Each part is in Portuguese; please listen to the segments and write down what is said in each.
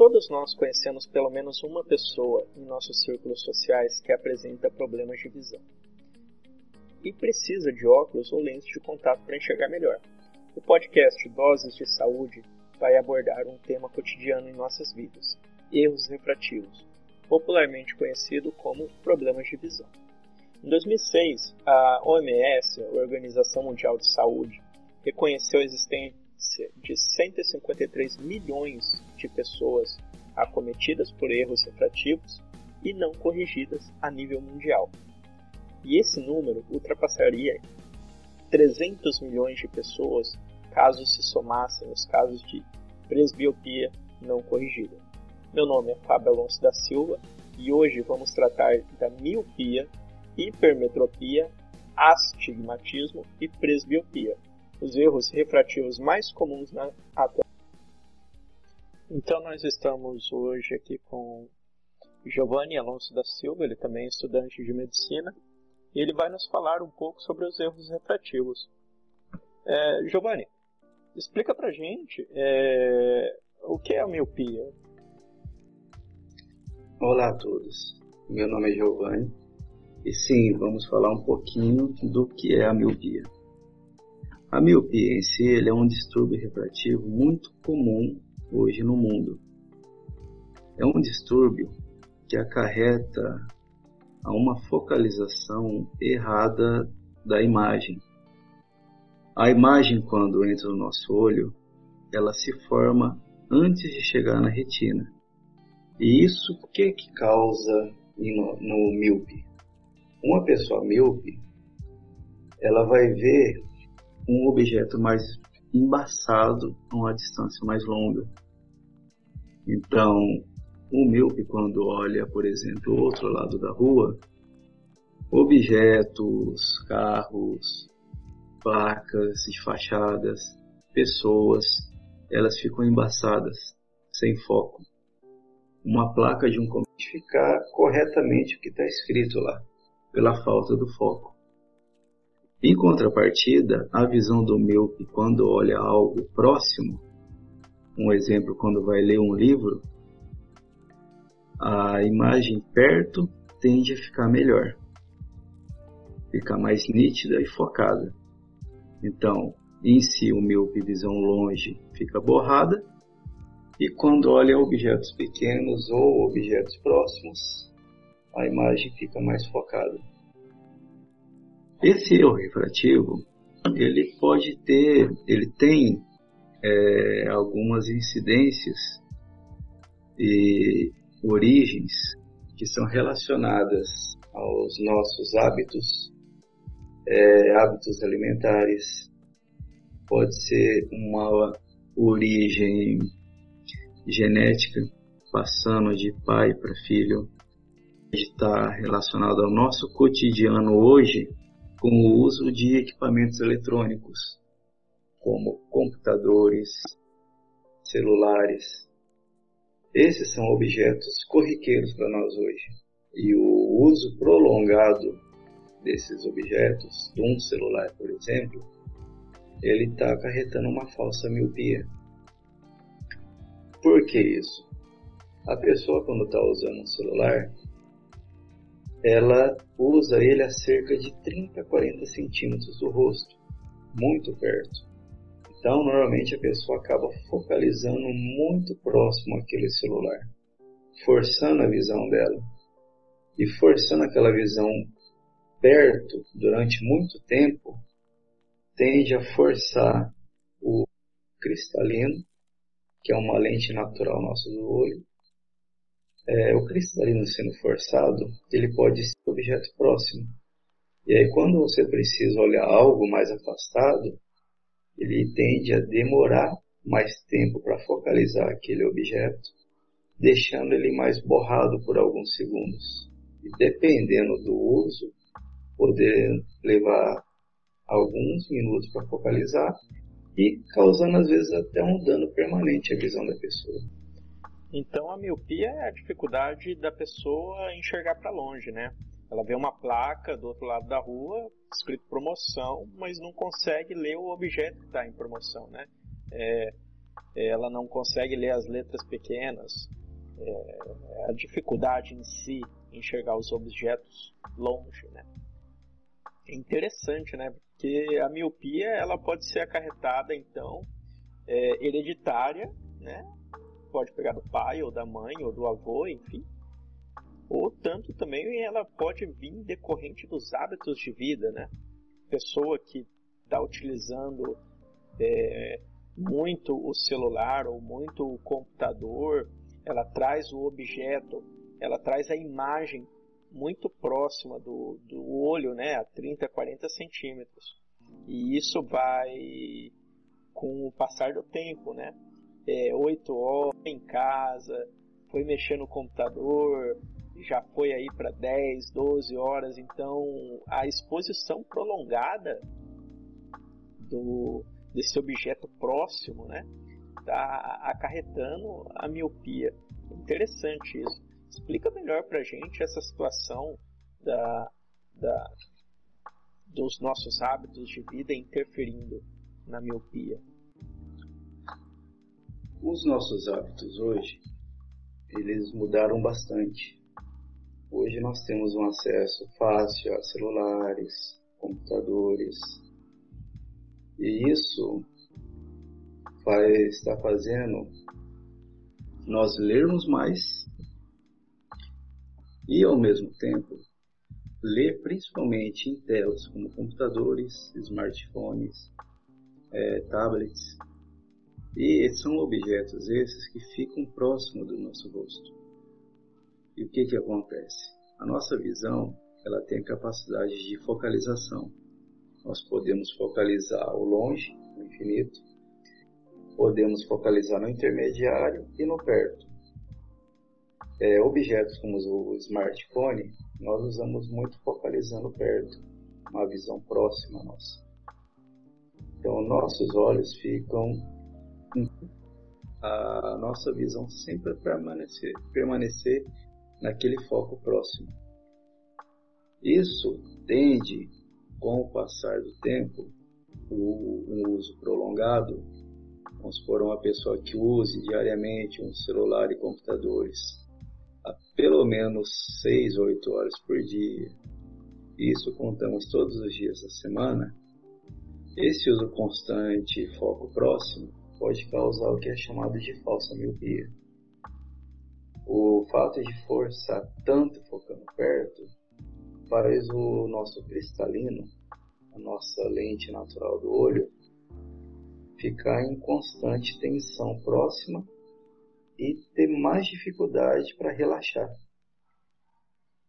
Todos nós conhecemos pelo menos uma pessoa em nossos círculos sociais que apresenta problemas de visão e precisa de óculos ou lentes de contato para enxergar melhor. O podcast Doses de Saúde vai abordar um tema cotidiano em nossas vidas: erros refrativos, popularmente conhecido como problemas de visão. Em 2006, a OMS, a Organização Mundial de Saúde, reconheceu a existência de 153 milhões de pessoas acometidas por erros refrativos e não corrigidas a nível mundial. E esse número ultrapassaria 300 milhões de pessoas caso se somassem os casos de presbiopia não corrigida. Meu nome é Fábio Alonso da Silva e hoje vamos tratar da miopia, hipermetropia, astigmatismo e presbiopia, os erros refrativos mais comuns na atualidade. Então nós estamos hoje aqui com Giovanni Alonso da Silva, ele também é estudante de medicina, e ele vai nos falar um pouco sobre os erros refrativos. É, Giovanni, explica pra gente é, o que é a miopia. Olá a todos, meu nome é Giovanni e sim, vamos falar um pouquinho do que é a miopia. A miopia em si é um distúrbio refrativo muito comum hoje no mundo. É um distúrbio que acarreta a uma focalização errada da imagem. A imagem, quando entra no nosso olho, ela se forma antes de chegar na retina. E isso o que que causa no, no míope? Uma pessoa míope, ela vai ver um objeto mais embaçado a uma distância mais longa. Então, o míope, quando olha, por exemplo, o outro lado da rua, objetos, carros, placas de fachadas, pessoas, elas ficam embaçadas, sem foco. Uma placa de um ficar corretamente o que está escrito lá, pela falta do foco. Em contrapartida, a visão do míope quando olha algo próximo, um exemplo quando vai ler um livro, a imagem perto tende a ficar melhor, ficar mais nítida e focada. Então, em si, o míope visão longe fica borrada, e quando olha objetos pequenos ou objetos próximos, a imagem fica mais focada. Esse erro refrativo, ele pode ter, ele tem é, algumas incidências e origens que são relacionadas aos nossos hábitos, é, hábitos alimentares, pode ser uma origem genética, passando de pai para filho, está relacionado ao nosso cotidiano hoje com o uso de equipamentos eletrônicos, como computadores, celulares, esses são objetos corriqueiros para nós hoje. E o uso prolongado desses objetos, de um celular, por exemplo, ele está acarretando uma falsa miopia. Por que isso? A pessoa, quando está usando um celular, ela usa ele a cerca de 30 a 40 centímetros do rosto, muito perto. Então, normalmente a pessoa acaba focalizando muito próximo àquele celular, forçando a visão dela. E forçando aquela visão perto durante muito tempo, tende a forçar o cristalino, que é uma lente natural nossa do olho. É, o cristalino sendo forçado, ele pode ser objeto próximo. E aí, quando você precisa olhar algo mais afastado, ele tende a demorar mais tempo para focalizar aquele objeto, deixando ele mais borrado por alguns segundos. E dependendo do uso, poder levar alguns minutos para focalizar e causando às vezes até um dano permanente à visão da pessoa. Então a miopia é a dificuldade da pessoa enxergar para longe, né? Ela vê uma placa do outro lado da rua, escrito promoção, mas não consegue ler o objeto que está em promoção, né? É, ela não consegue ler as letras pequenas, é, a dificuldade em si enxergar os objetos longe, né? É interessante, né? Porque a miopia ela pode ser acarretada então é, hereditária, né? Pode pegar do pai ou da mãe ou do avô, enfim. Ou tanto também ela pode vir decorrente dos hábitos de vida, né? Pessoa que está utilizando é, muito o celular ou muito o computador, ela traz o objeto, ela traz a imagem muito próxima do, do olho, né, a 30, 40 centímetros. E isso vai, com o passar do tempo, né, é, 8 horas em casa, foi mexer no computador, já foi aí para 10, 12 horas, então a exposição prolongada do, desse objeto próximo, né, está acarretando a miopia. Interessante isso. Explica melhor para gente essa situação da, da, dos nossos hábitos de vida interferindo na miopia. Os nossos hábitos hoje, eles mudaram bastante. Hoje nós temos um acesso fácil a celulares, computadores, e isso vai estar fazendo nós lermos mais e ao mesmo tempo ler principalmente em telas como computadores, smartphones, é, tablets e são objetos esses que ficam próximos do nosso rosto. E o que que acontece? A nossa visão ela tem capacidade de focalização nós podemos focalizar ao longe, no infinito, podemos focalizar no intermediário e no perto. É, objetos como o smartphone, nós usamos muito focalizando perto, uma visão próxima nossa. Então, nossos olhos ficam. A nossa visão sempre permanecer, permanecer naquele foco próximo. Isso tende com o passar do tempo, o, um uso prolongado, vamos supor uma pessoa que use diariamente um celular e computadores a pelo menos 6 ou 8 horas por dia, isso contamos todos os dias da semana, esse uso constante e foco próximo pode causar o que é chamado de falsa miopia. O fato de forçar tanto focando perto faz o nosso cristalino, a nossa lente natural do olho, ficar em constante tensão próxima e ter mais dificuldade para relaxar.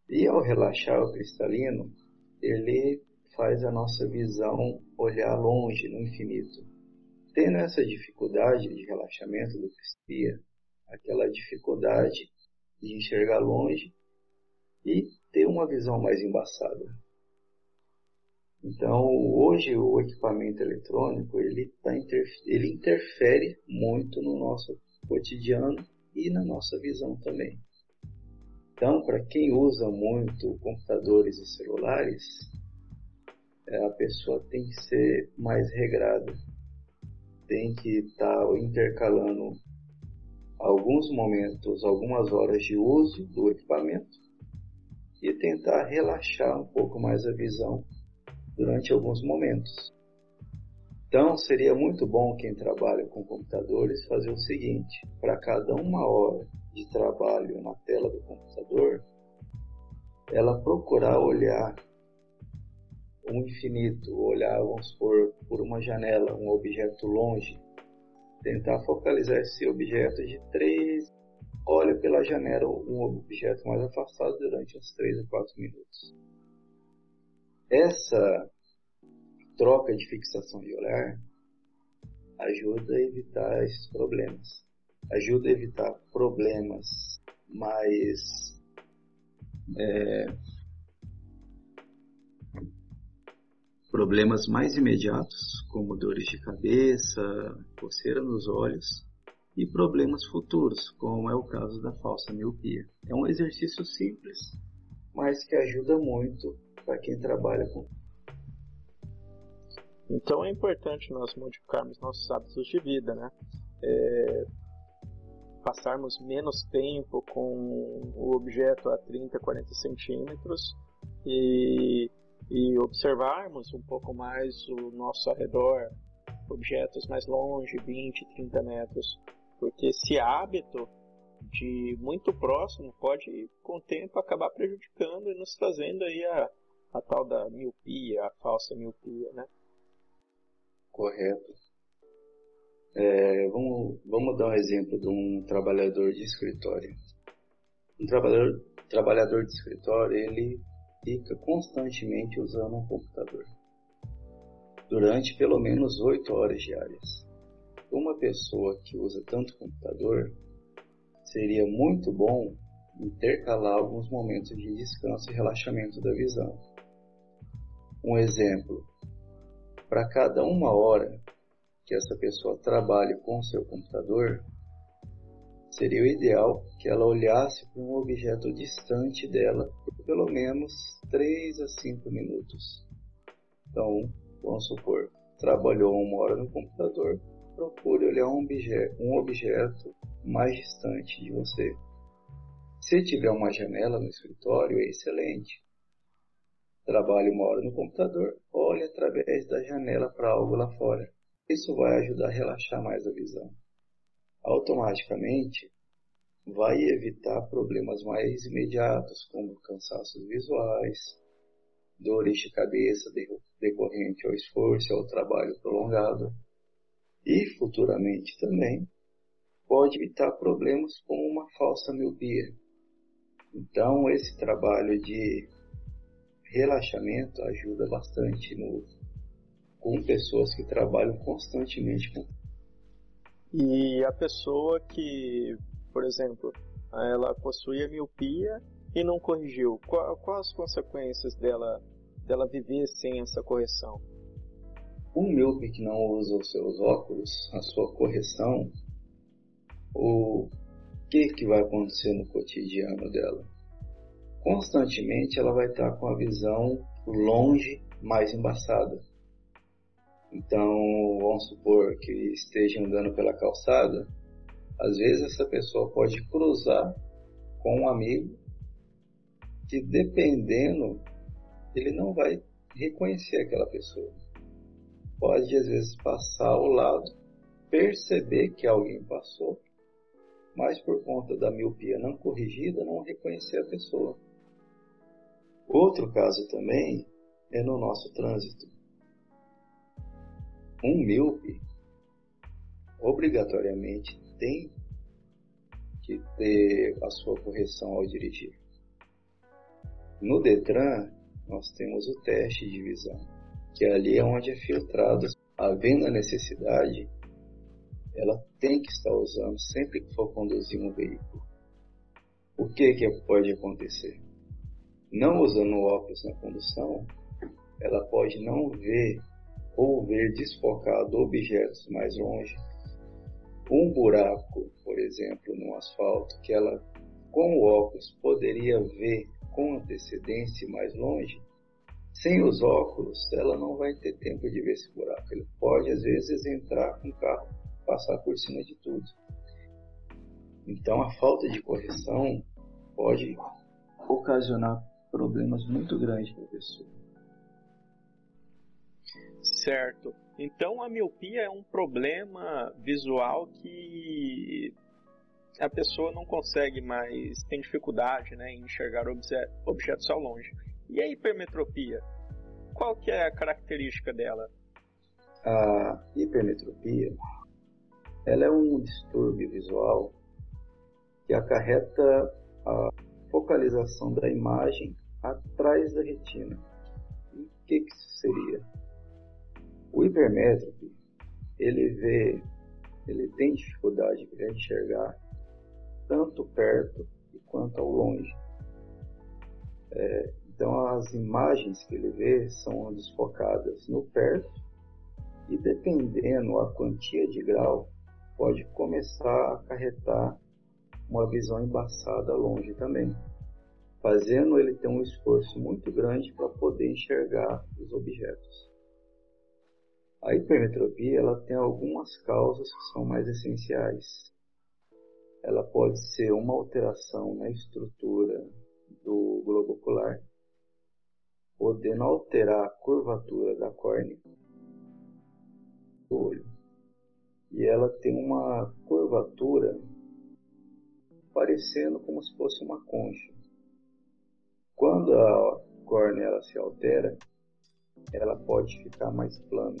E ao relaxar o cristalino, ele faz a nossa visão olhar longe no infinito. Tendo essa dificuldade de relaxamento do cristalino, aquela dificuldade de enxergar longe e ter uma visão mais embaçada. Então, hoje o equipamento eletrônico ele, tá ele interfere muito no nosso cotidiano e na nossa visão também. Então, para quem usa muito computadores e celulares, é, a pessoa tem que ser mais regrada, tem que estar tá intercalando alguns momentos, algumas horas de uso do equipamento e tentar relaxar um pouco mais a visão durante alguns momentos. Então, seria muito bom quem trabalha com computadores fazer o seguinte: para cada uma hora de trabalho na tela do computador, ela procurar olhar o infinito, olhar, vamos supor, por uma janela, um objeto longe, tentar focalizar esse objeto de 3 olha pela janela um objeto mais afastado durante uns 3 a 4 minutos. Essa troca de fixação de olhar ajuda a evitar esses problemas. Ajuda a evitar problemas mais é, problemas mais imediatos, como dores de cabeça, coceira nos olhos, e problemas futuros, como é o caso da falsa miopia. É um exercício simples, mas que ajuda muito para quem trabalha com. Então é importante nós modificarmos nossos hábitos de vida, né? é, passarmos menos tempo com o objeto a 30, 40 centímetros e, e observarmos um pouco mais o nosso arredor, objetos mais longe, 20, 30 metros, porque esse hábito de muito próximo pode, com o tempo, acabar prejudicando e nos trazendo aí a, a tal da miopia, a falsa miopia, né? Correto. É, vamos, vamos dar um exemplo de um trabalhador de escritório. Um trabalhador, trabalhador de escritório, ele fica constantemente usando um computador durante pelo menos 8 horas diárias. Uma pessoa que usa tanto computador seria muito bom intercalar alguns momentos de descanso e relaxamento da visão. Um exemplo: para cada uma hora que essa pessoa trabalhe com seu computador, seria o ideal que ela olhasse para um objeto distante dela por pelo menos 3 a 5 minutos. Então, vamos supor, trabalhou uma hora no computador, procure olhar um objeto, um objeto mais distante de você. Se tiver uma janela no escritório, é excelente. Trabalhe uma hora no computador, olhe através da janela para algo lá fora. Isso vai ajudar a relaxar mais a visão. Automaticamente, vai evitar problemas mais imediatos, como cansaços visuais, dores de cabeça decorrente ao esforço e ao trabalho prolongado, e futuramente também pode evitar problemas como uma falsa miopia. Então, esse trabalho de relaxamento ajuda bastante no, com pessoas que trabalham constantemente com. E a pessoa que, por exemplo, ela possuía miopia e não corrigiu, quais qual as consequências dela, dela viver sem essa correção? Um míope que não usa os seus óculos, a sua correção, o que, que vai acontecer no cotidiano dela? Constantemente ela vai estar com a visão longe mais embaçada. Então, vamos supor que esteja andando pela calçada, às vezes essa pessoa pode cruzar com um amigo que dependendo, ele não vai reconhecer aquela pessoa. Pode às vezes passar ao lado, perceber que alguém passou, mas por conta da miopia não corrigida, não reconhecer a pessoa. Outro caso também é no nosso trânsito. Um míope obrigatoriamente tem que ter a sua correção ao dirigir. No Detran, nós temos o teste de visão, que ali é onde é filtrado, havendo a necessidade, ela tem que estar usando sempre que for conduzir um veículo. O que, que pode acontecer? Não usando óculos na condução, ela pode não ver ou ver desfocado objetos mais longe. Um buraco, por exemplo, no asfalto, que ela com o óculos poderia ver com antecedência mais longe, sem os óculos ela não vai ter tempo de ver esse buraco. Ele pode às vezes entrar com o carro passar por cima de tudo. Então a falta de correção pode ocasionar problemas muito grandes para a pessoa. Certo. Então a miopia é um problema visual que a pessoa não consegue mais, tem dificuldade né, em enxergar objetos ao longe. E a hipermetropia? Qual que é a característica dela? A hipermetropia ela é um distúrbio visual que acarreta a focalização da imagem atrás da retina. O que, que isso seria? O hipermétrope, ele vê, ele tem dificuldade para enxergar tanto perto quanto ao longe. É, então as imagens que ele vê são desfocadas no perto e dependendo a quantia de grau pode começar a acarretar uma visão embaçada longe também, fazendo ele ter um esforço muito grande para poder enxergar os objetos. A hipermetropia ela tem algumas causas que são mais essenciais. Ela pode ser uma alteração na estrutura do globo ocular, podendo alterar a curvatura da córnea do olho. E ela tem uma curvatura parecendo como se fosse uma concha. Quando a córnea ela se altera, ela pode ficar mais plana,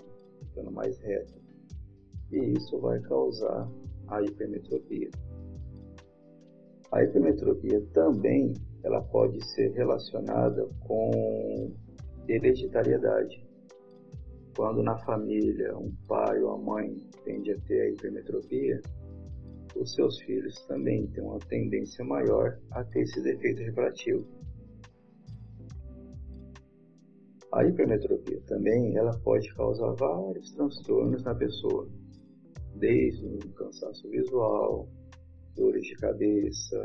ficando mais reta. E isso vai causar a hipermetropia. A hipermetropia também ela pode ser relacionada com hereditariedade. Quando na família um pai ou a mãe tende a ter a hipermetropia, os seus filhos também têm uma tendência maior a ter esse defeito refrativo. A hipermetropia também ela pode causar vários transtornos na pessoa, desde um cansaço visual, dores de cabeça,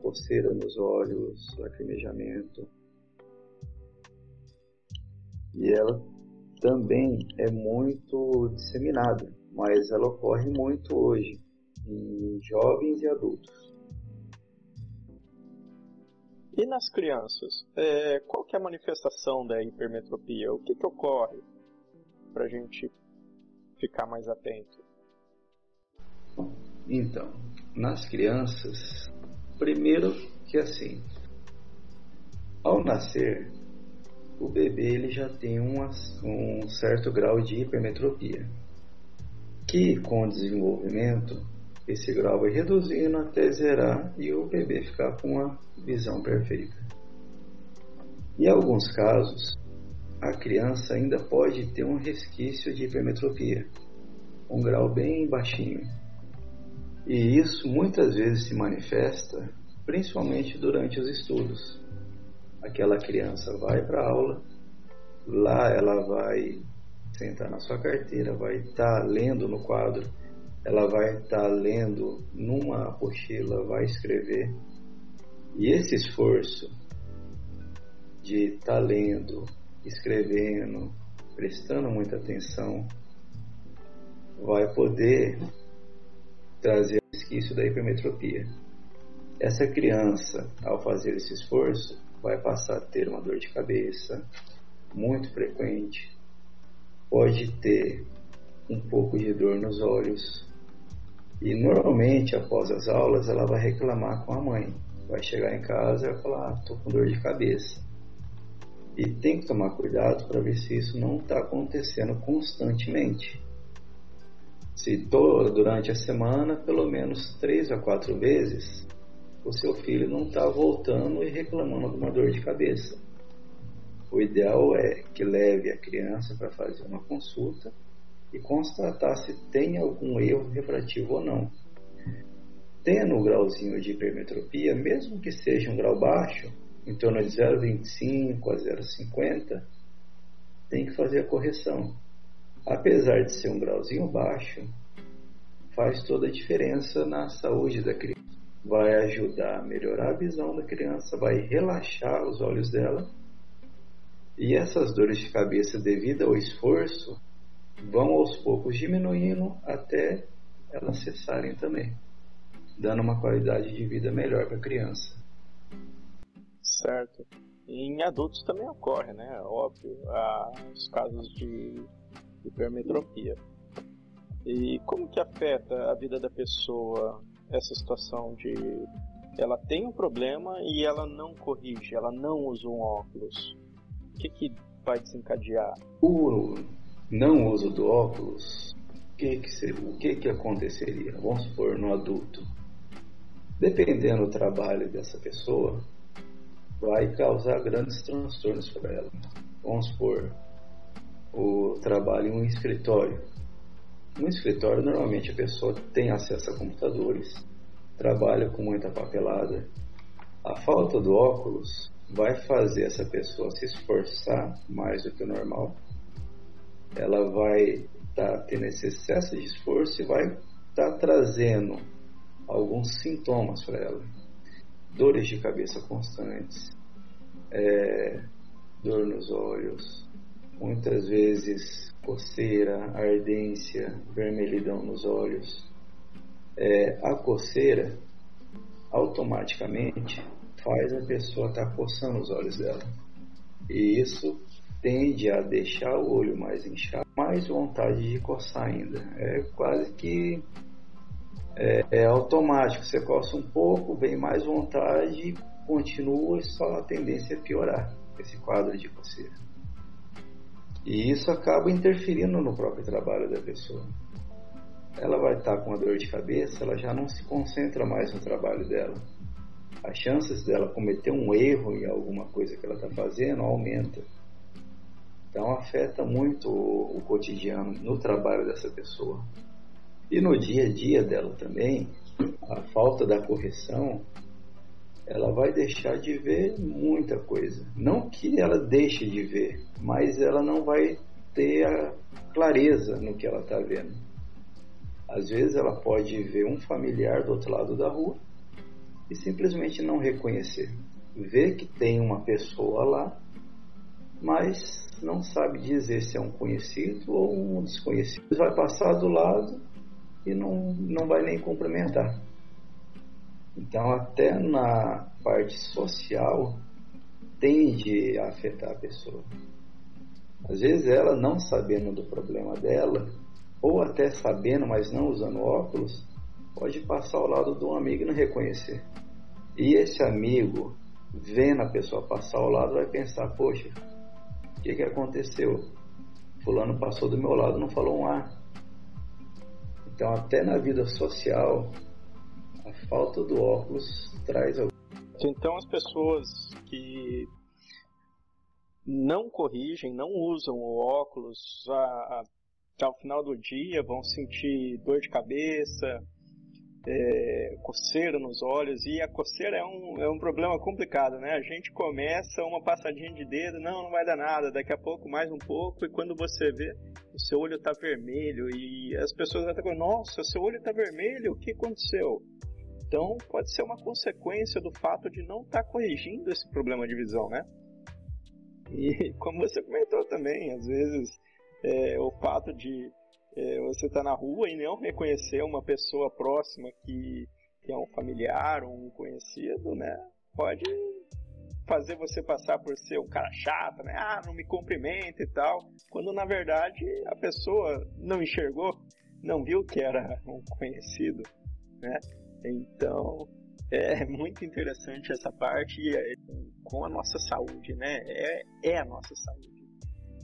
coceira nos olhos, lacrimejamento. E ela também é muito disseminada, mas ela ocorre muito hoje em jovens e adultos. E nas crianças, é, qual que é a manifestação da hipermetropia? O que, que ocorre para a gente ficar mais atento? Então, nas crianças, primeiro que assim, ao nascer, o bebê ele já tem um certo grau de hipermetropia, que com o desenvolvimento esse grau vai reduzindo até zerar e o bebê ficar com uma visão perfeita. Em alguns casos, a criança ainda pode ter um resquício de hipermetropia, um grau bem baixinho. E isso muitas vezes se manifesta principalmente durante os estudos. Aquela criança vai para a aula, lá ela vai sentar na sua carteira, vai estar tá lendo no quadro ela vai estar tá lendo numa apostila, vai escrever. E esse esforço de estar tá lendo, escrevendo, prestando muita atenção, vai poder trazer resquício da hipermetropia. Essa criança, ao fazer esse esforço, vai passar a ter uma dor de cabeça muito frequente, pode ter um pouco de dor nos olhos, e normalmente, após as aulas, ela vai reclamar com a mãe. Vai chegar em casa e vai falar: ah, tô com dor de cabeça. E tem que tomar cuidado para ver se isso não está acontecendo constantemente. Se durante a semana, pelo menos três a quatro vezes, o seu filho não está voltando e reclamando de uma dor de cabeça. O ideal é que leve a criança para fazer uma consulta e constatar se tem algum erro refrativo ou não. Tendo o grauzinho de hipermetropia, mesmo que seja um grau baixo, em torno de 0,25 a 0,50, tem que fazer a correção. Apesar de ser um grauzinho baixo, faz toda a diferença na saúde da criança. Vai ajudar a melhorar a visão da criança, vai relaxar os olhos dela. E essas dores de cabeça devido ao esforço vão aos poucos diminuindo até elas cessarem também, dando uma qualidade de vida melhor para a criança. Certo. E em adultos também ocorre, né? Óbvio, os casos de hipermetropia. E como que afeta a vida da pessoa essa situação de ela tem um problema e ela não corrige, ela não usa um óculos? O que, que vai desencadear? O não uso do óculos, o que que, seria, o que que aconteceria? Vamos supor no adulto. Dependendo do trabalho dessa pessoa, vai causar grandes transtornos para ela. Vamos supor o trabalho em um escritório. No escritório, normalmente a pessoa tem acesso a computadores, trabalha com muita papelada. A falta do óculos vai fazer essa pessoa se esforçar mais do que o normal ela vai estar tá tendo esse excesso de esforço e vai estar tá trazendo alguns sintomas para ela. Dores de cabeça constantes, é, dor nos olhos, muitas vezes coceira, ardência, vermelhidão nos olhos. É, a coceira automaticamente faz a pessoa estar tá coçando os olhos dela. E isso tende a deixar o olho mais inchado, mais vontade de coçar ainda. É quase que é, é automático. Você coça um pouco, vem mais vontade, continua e só a tendência é piorar esse quadro de coceira. E isso acaba interferindo no próprio trabalho da pessoa. Ela vai estar com uma dor de cabeça, ela já não se concentra mais no trabalho dela. As chances dela cometer um erro em alguma coisa que ela está fazendo aumenta. Então afeta muito o, cotidiano no trabalho dessa pessoa. E no dia a dia dela também, a falta da correção, ela vai deixar de ver muita coisa. Não que ela deixe de ver, mas ela não vai ter a clareza no que ela está vendo. Às vezes ela pode ver um familiar do outro lado da rua e simplesmente não reconhecer. Ver que tem uma pessoa lá, mas não sabe dizer se é um conhecido ou um desconhecido. Vai passar do lado e não, não vai nem cumprimentar. Então, até na parte social, tende a afetar a pessoa. Às vezes, ela não sabendo do problema dela, ou até sabendo, mas não usando óculos, pode passar ao lado de um amigo e não reconhecer. E esse amigo, vendo a pessoa passar ao lado, vai pensar: poxa, o que, que aconteceu? Fulano passou do meu lado, não falou um A. Então, até na vida social, a falta do óculos traz. Então, as pessoas que não corrigem, não usam o óculos, a, a, final do dia vão sentir dor de cabeça, é, coceira nos olhos, e a coceira é um, é um problema complicado, né? A gente começa uma passadinha de dedo, não, não vai dar nada, daqui a pouco mais um pouco, e quando você vê, o seu olho está vermelho, e as pessoas vão estar falando, nossa, seu olho está vermelho, o que aconteceu? Então, pode ser uma consequência do fato de não estar tá corrigindo esse problema de visão, né? E como você comentou também, às vezes é, o fato de você estar tá na rua e não reconhecer uma pessoa próxima que, que é um familiar ou um conhecido, né? Pode fazer você passar por ser um cara chato, né? Ah, não me cumprimenta e tal. Quando na verdade a pessoa não enxergou, não viu que era um conhecido, né? Então é muito interessante essa parte é, com a nossa saúde, né? É, é a nossa saúde,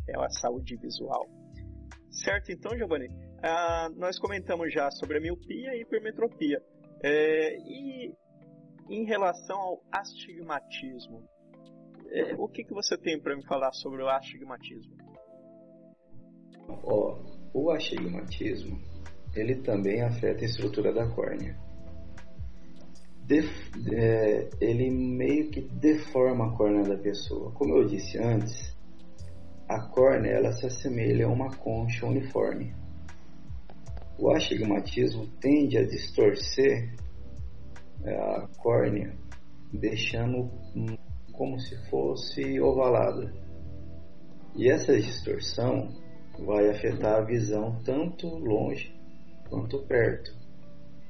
é a saúde visual. Certo, então, Giovanni, ah, nós comentamos já sobre a miopia e hipermetropia. É, e em relação ao astigmatismo, é, o que, que você tem para me falar sobre o astigmatismo? Oh, o astigmatismo ele também afeta a estrutura da córnea. Def, é, ele meio que deforma a córnea da pessoa. Como eu disse antes, a córnea ela se assemelha a uma concha uniforme. O astigmatismo tende a distorcer é, a córnea, deixando como se fosse ovalada. E essa distorção vai afetar a visão tanto longe quanto perto.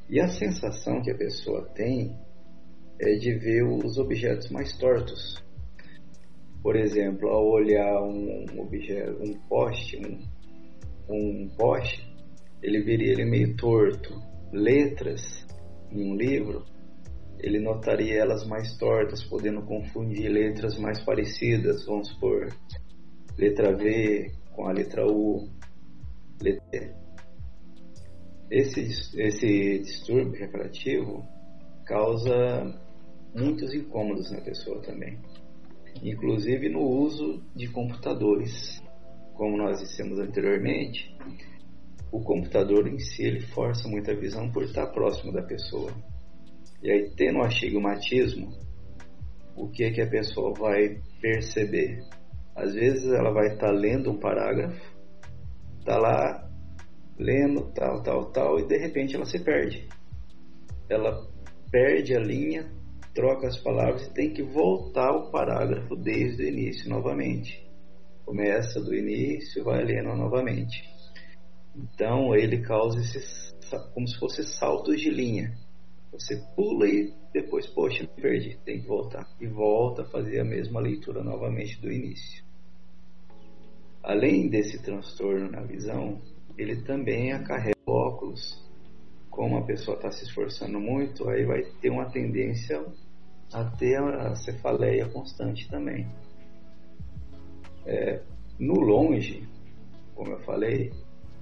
E a sensação que a pessoa tem é de ver os objetos mais tortos. Por exemplo, ao olhar um objeto, um poste, um, um poste, ele veria ele meio torto. Letras em um livro, ele notaria elas mais tortas, podendo confundir letras mais parecidas, vamos supor, letra V com a letra U, letra esse, esse distúrbio refrativo causa muitos incômodos na pessoa também inclusive no uso de computadores. Como nós dissemos anteriormente, o computador em si ele força muita visão por estar próximo da pessoa. E aí, tendo o astigmatismo, o que é que a pessoa vai perceber? Às vezes ela vai estar lendo um parágrafo, está lá lendo tal, tal, tal, e de repente ela se perde. Ela perde a linha troca as palavras e tem que voltar o parágrafo desde o início novamente. Começa do início, vai lendo novamente. Então ele causa esses como se fossem saltos de linha. Você pula e depois, poxa, perdi, tem que voltar. E volta a fazer a mesma leitura novamente do início. Além desse transtorno na visão, ele também acarrega óculos. Como a pessoa está se esforçando muito, aí vai ter uma tendência a ter a cefaleia constante também. É, no longe, como eu falei,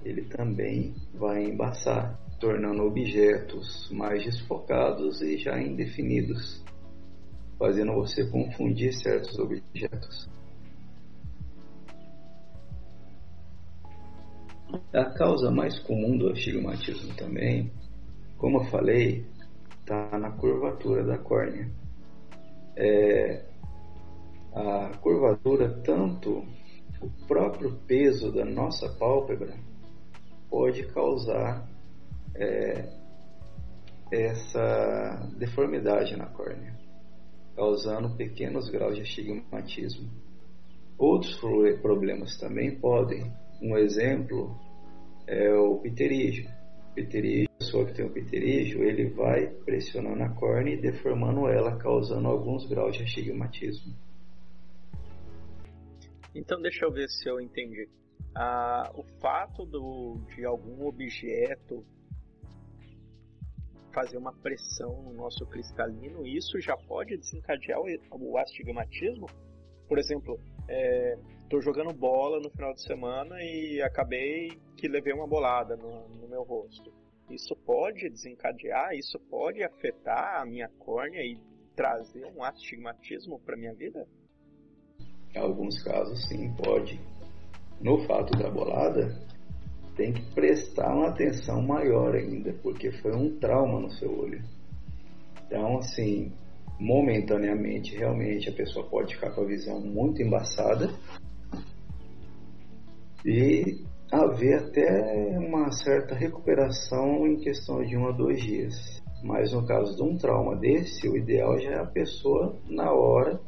ele também vai embaçar, tornando objetos mais desfocados e já indefinidos, fazendo você confundir certos objetos. A causa mais comum do astigmatismo também, como eu falei, está na curvatura da córnea. É, a curvatura, tanto o próprio peso da nossa pálpebra pode causar é, essa deformidade na córnea, causando pequenos graus de astigmatismo. Outros problemas também podem. Um exemplo é o pterígio. Pterígio, pessoa que tem o pterígio, ele vai pressionando a córnea e deformando ela, causando alguns graus de astigmatismo. Então deixa eu ver se eu entendi. Ah, o fato do, de algum objeto fazer uma pressão no nosso cristalino, isso já pode desencadear o, o astigmatismo? Por exemplo, estou é, jogando bola no final de semana e acabei que levei uma bolada no, no meu rosto. Isso pode desencadear, isso pode afetar a minha córnea e trazer um astigmatismo para minha vida? Em alguns casos, sim, pode. No fato da bolada, tem que prestar uma atenção maior ainda, porque foi um trauma no seu olho. Então, assim, momentaneamente, realmente, a pessoa pode ficar com a visão muito embaçada e haver até uma certa recuperação em questão de um a dois dias. Mas no caso de um trauma desse, o ideal já é a pessoa, na hora,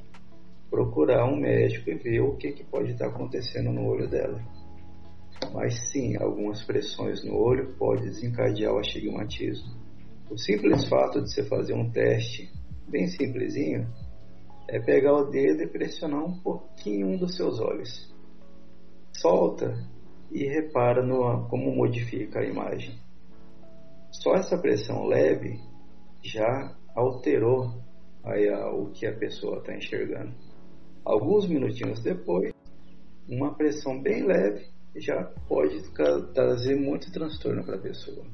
procurar um médico e ver o que, que pode estar acontecendo no olho dela. Mas sim, algumas pressões no olho pode desencadear o astigmatismo. O simples fato de você fazer um teste bem simplesinho é pegar o dedo e pressionar um pouquinho um dos seus olhos. Solta e repara no, como modifica a imagem. Só essa pressão leve já alterou aí o que a pessoa está enxergando. Alguns minutinhos depois, uma pressão bem leve já pode trazer muito transtorno para a pessoa.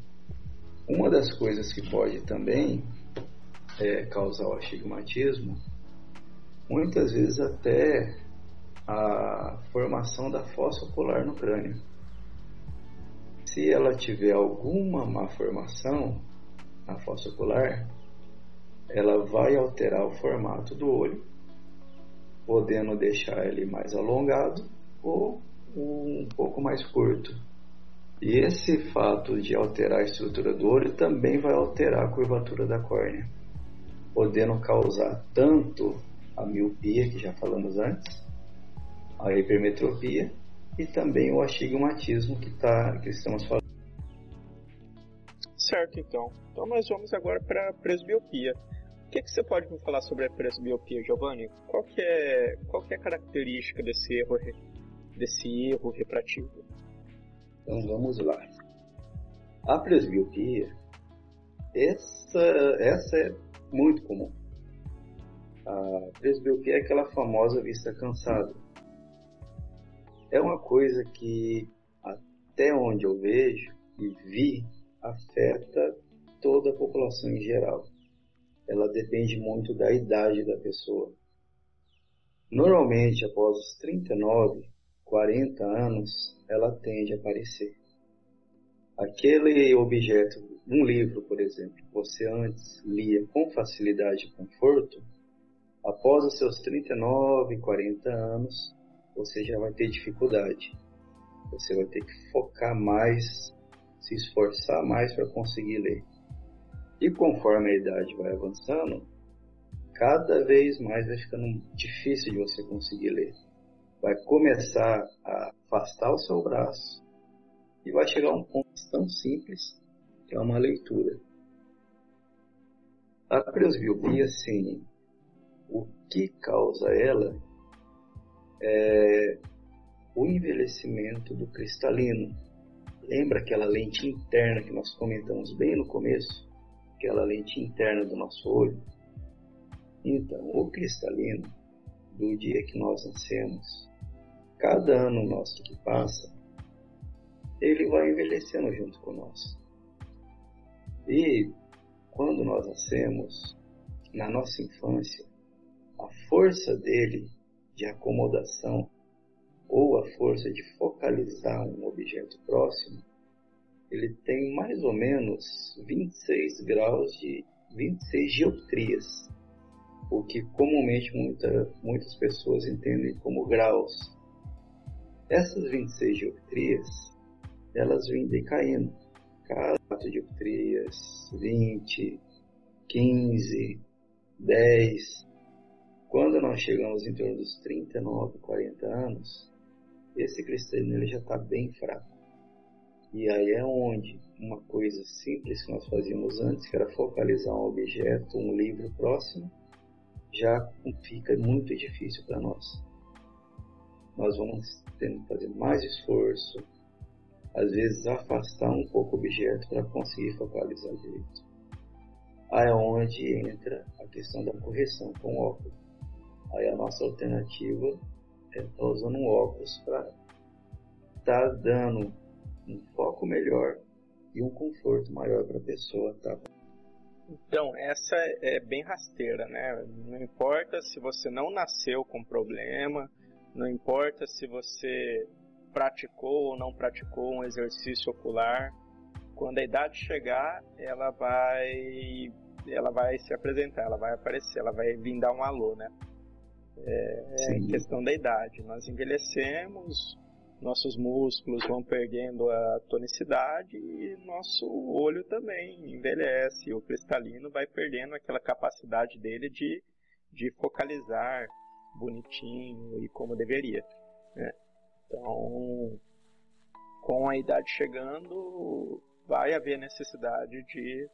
Uma das coisas que pode também é, causar o astigmatismo, muitas vezes até a formação da fossa ocular no crânio. Se ela tiver alguma má formação na fossa ocular, ela vai alterar o formato do olho podendo deixar ele mais alongado ou um pouco mais curto. E esse fato de alterar a estrutura do olho também vai alterar a curvatura da córnea, podendo causar tanto a miopia, que já falamos antes, a hipermetropia e também o astigmatismo que, tá, que estamos falando. Certo, então. Então nós vamos agora para a presbiopia. O que, que você pode me falar sobre a presbiopia, Giovanni? Qual que é, qual que é a característica desse erro, desse erro refrativo? Então vamos lá. A presbiopia, essa, essa é muito comum. A presbiopia é aquela famosa vista cansada. É uma coisa que, até onde eu vejo e vi, afeta toda a população em geral ela depende muito da idade da pessoa. Normalmente, após os 39, 40 anos, ela tende a aparecer. Aquele objeto, um livro, por exemplo, que você antes lia com facilidade e conforto, após os seus 39, 40 anos, você já vai ter dificuldade. Você vai ter que focar mais, se esforçar mais para conseguir ler. E conforme a idade vai avançando, cada vez mais vai ficando difícil de você conseguir ler. vai começar a afastar o seu braço e vai chegar a um ponto tão simples que é uma leitura. A presbiopia, sim, o que causa ela é o envelhecimento do cristalino. Lembra aquela lente interna que nós comentamos bem no começo? Aquela lente interna do nosso olho? Então, o cristalino, do dia que nós nascemos, cada ano nosso que passa, ele vai envelhecendo junto com nós. E quando nós nascemos, na nossa infância, a força dele de acomodação ou a força de focalizar um objeto próximo, ele tem mais ou menos 26 graus de 26 geometrias, o que comumente muita, muitas pessoas entendem como graus. Essas 26 geometrias, elas vêm decaindo. Cada 4 dioptrias, 20, 15, 10. Quando nós chegamos em torno dos 39, 40 anos, esse cristalino já está bem fraco. E aí é onde uma coisa simples que nós fazíamos antes, que era focalizar um objeto, um livro próximo, já fica muito difícil para nós. Nós vamos tendo que fazer mais esforço, às vezes afastar um pouco o objeto para conseguir focalizar direito. Aí é onde entra a questão da correção com óculos. Aí a nossa alternativa é estar tá usando um óculos para estar tá dando um foco melhor e um conforto maior para a pessoa tá? Então, essa é bem rasteira, né? Não importa se você não nasceu com problema, não importa se você praticou ou não praticou um exercício ocular, quando a idade chegar, ela vai ela vai se apresentar, ela vai aparecer, ela vai vir dar um alô, né? É, é questão da idade. Nós envelhecemos, nossos músculos vão perdendo a tonicidade e nosso olho também envelhece. O cristalino vai perdendo aquela capacidade dele de, de focalizar bonitinho e como deveria. Né? Então, com a idade chegando, vai haver necessidade de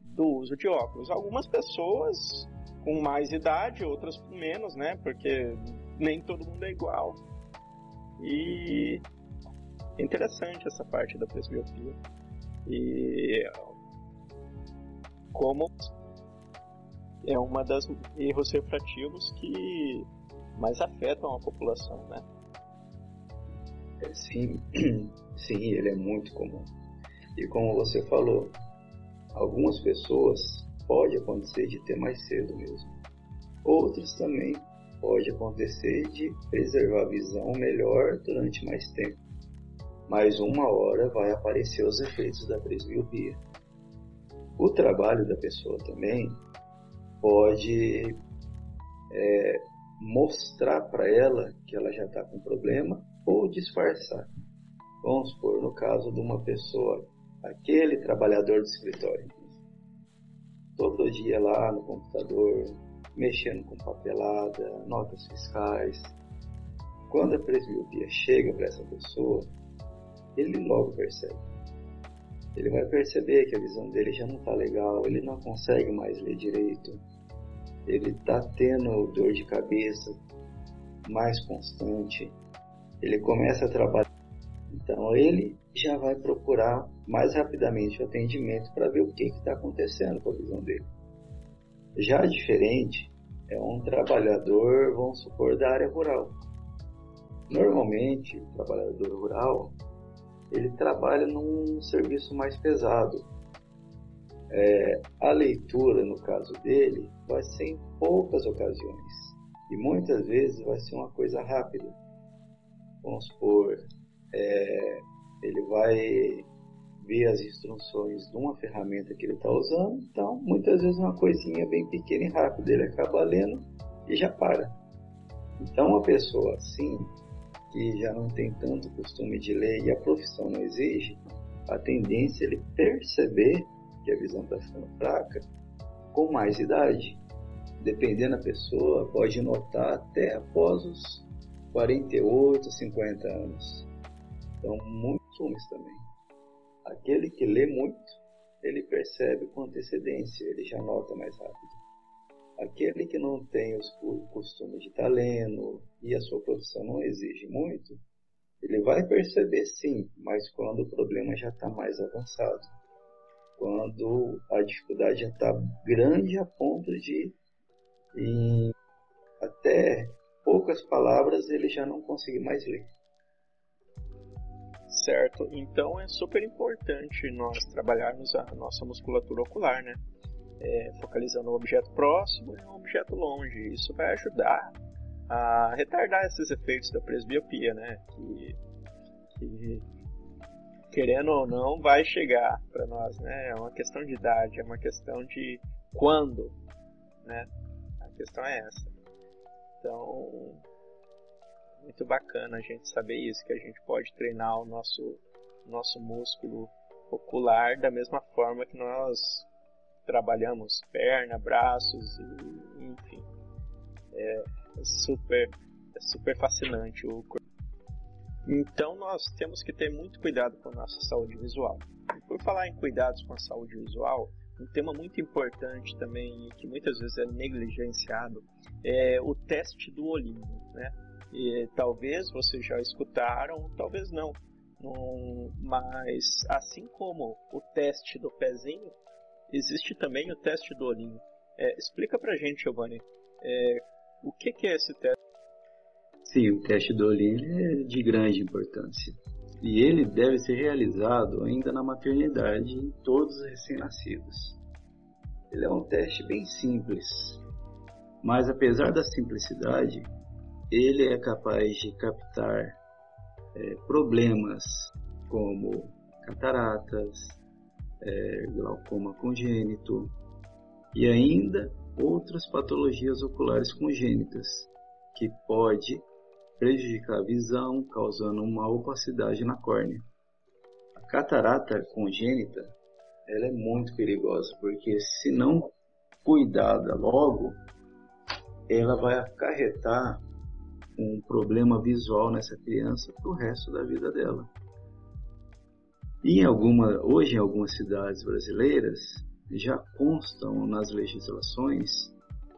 do uso de óculos. Algumas pessoas com mais idade, outras com menos, né? Porque nem todo mundo é igual. E é interessante essa parte da presbiopia. E como é uma das erros refrativos que mais afetam a população, né? É, sim, sim, ele é muito comum. E como você falou, algumas pessoas pode acontecer de ter mais cedo mesmo. Outras também pode acontecer de preservar a visão melhor durante mais tempo. Mas uma hora vai aparecer os efeitos da presbiopia. O trabalho da pessoa também pode é, mostrar para ela que ela já está com problema ou disfarçar. Vamos supor, no caso de uma pessoa, aquele trabalhador do escritório, todo dia lá no computador, mexendo com papelada, notas fiscais. Quando a presbiopia chega para essa pessoa, ele logo percebe. Ele vai perceber que a visão dele já não está legal, ele não consegue mais ler direito, ele está tendo dor de cabeça mais constante, ele começa a trabalhar. Então ele já vai procurar mais rapidamente o atendimento para ver o que está acontecendo com a visão dele. Já diferente é um trabalhador, vamos supor, da área rural. Normalmente, o trabalhador rural ele trabalha num serviço mais pesado. É, a leitura, no caso dele, vai ser em poucas ocasiões e muitas vezes vai ser uma coisa rápida vamos supor, é, ele vai ver as instruções de uma ferramenta que ele está usando, então muitas vezes uma coisinha bem pequena e rápida, ele acaba lendo e já para. Então uma pessoa assim, que já não tem tanto costume de ler e a profissão não exige, a tendência é ele perceber que a visão está ficando fraca com mais idade. Dependendo da pessoa, pode notar até após os 48, 50 anos. Então, muitos homens também. Aquele que lê muito, ele percebe com antecedência, ele já nota mais rápido. Aquele que não tem os, o costume de estar lendo e a sua profissão não exige muito, ele vai perceber sim, mas quando o problema já está mais avançado. Quando a dificuldade já está grande a ponto de, em até poucas palavras, ele já não conseguir mais ler. Certo, então é super importante nós trabalharmos a nossa musculatura ocular, né? É, focalizando um objeto próximo e um objeto longe. Isso vai ajudar a retardar esses efeitos da presbiopia, né? Que, que querendo ou não vai chegar para nós, né? É uma questão de idade, é uma questão de quando, né? A questão é essa. Então, muito bacana a gente saber isso, que a gente pode treinar o nosso, nosso músculo ocular da mesma forma que nós trabalhamos perna, braços, e, enfim. É, super, é super fascinante o corpo. Então nós temos que ter muito cuidado com a nossa saúde visual. E por falar em cuidados com a saúde visual, um tema muito importante também e que muitas vezes é negligenciado é o teste do olhinho, né? E talvez vocês já escutaram, talvez não. Um, mas assim como o teste do pezinho, existe também o teste do olhinho. É, explica pra gente, Giovanni, é, o que, que, é esse teste? Sim, o teste do olhinho é de grande importância. E ele deve ser realizado ainda na maternidade em todos os recém-nascidos. Ele é um teste bem simples, mas apesar da simplicidade, ele é capaz de captar é, problemas como cataratas, é, glaucoma congênito e ainda outras patologias oculares congênitas que pode prejudicar a visão, causando uma opacidade na córnea. A catarata congênita ela é muito perigosa, porque se não cuidada logo, ela vai acarretar um problema visual nessa criança para o resto da vida dela. Em alguma, hoje em algumas cidades brasileiras já constam nas legislações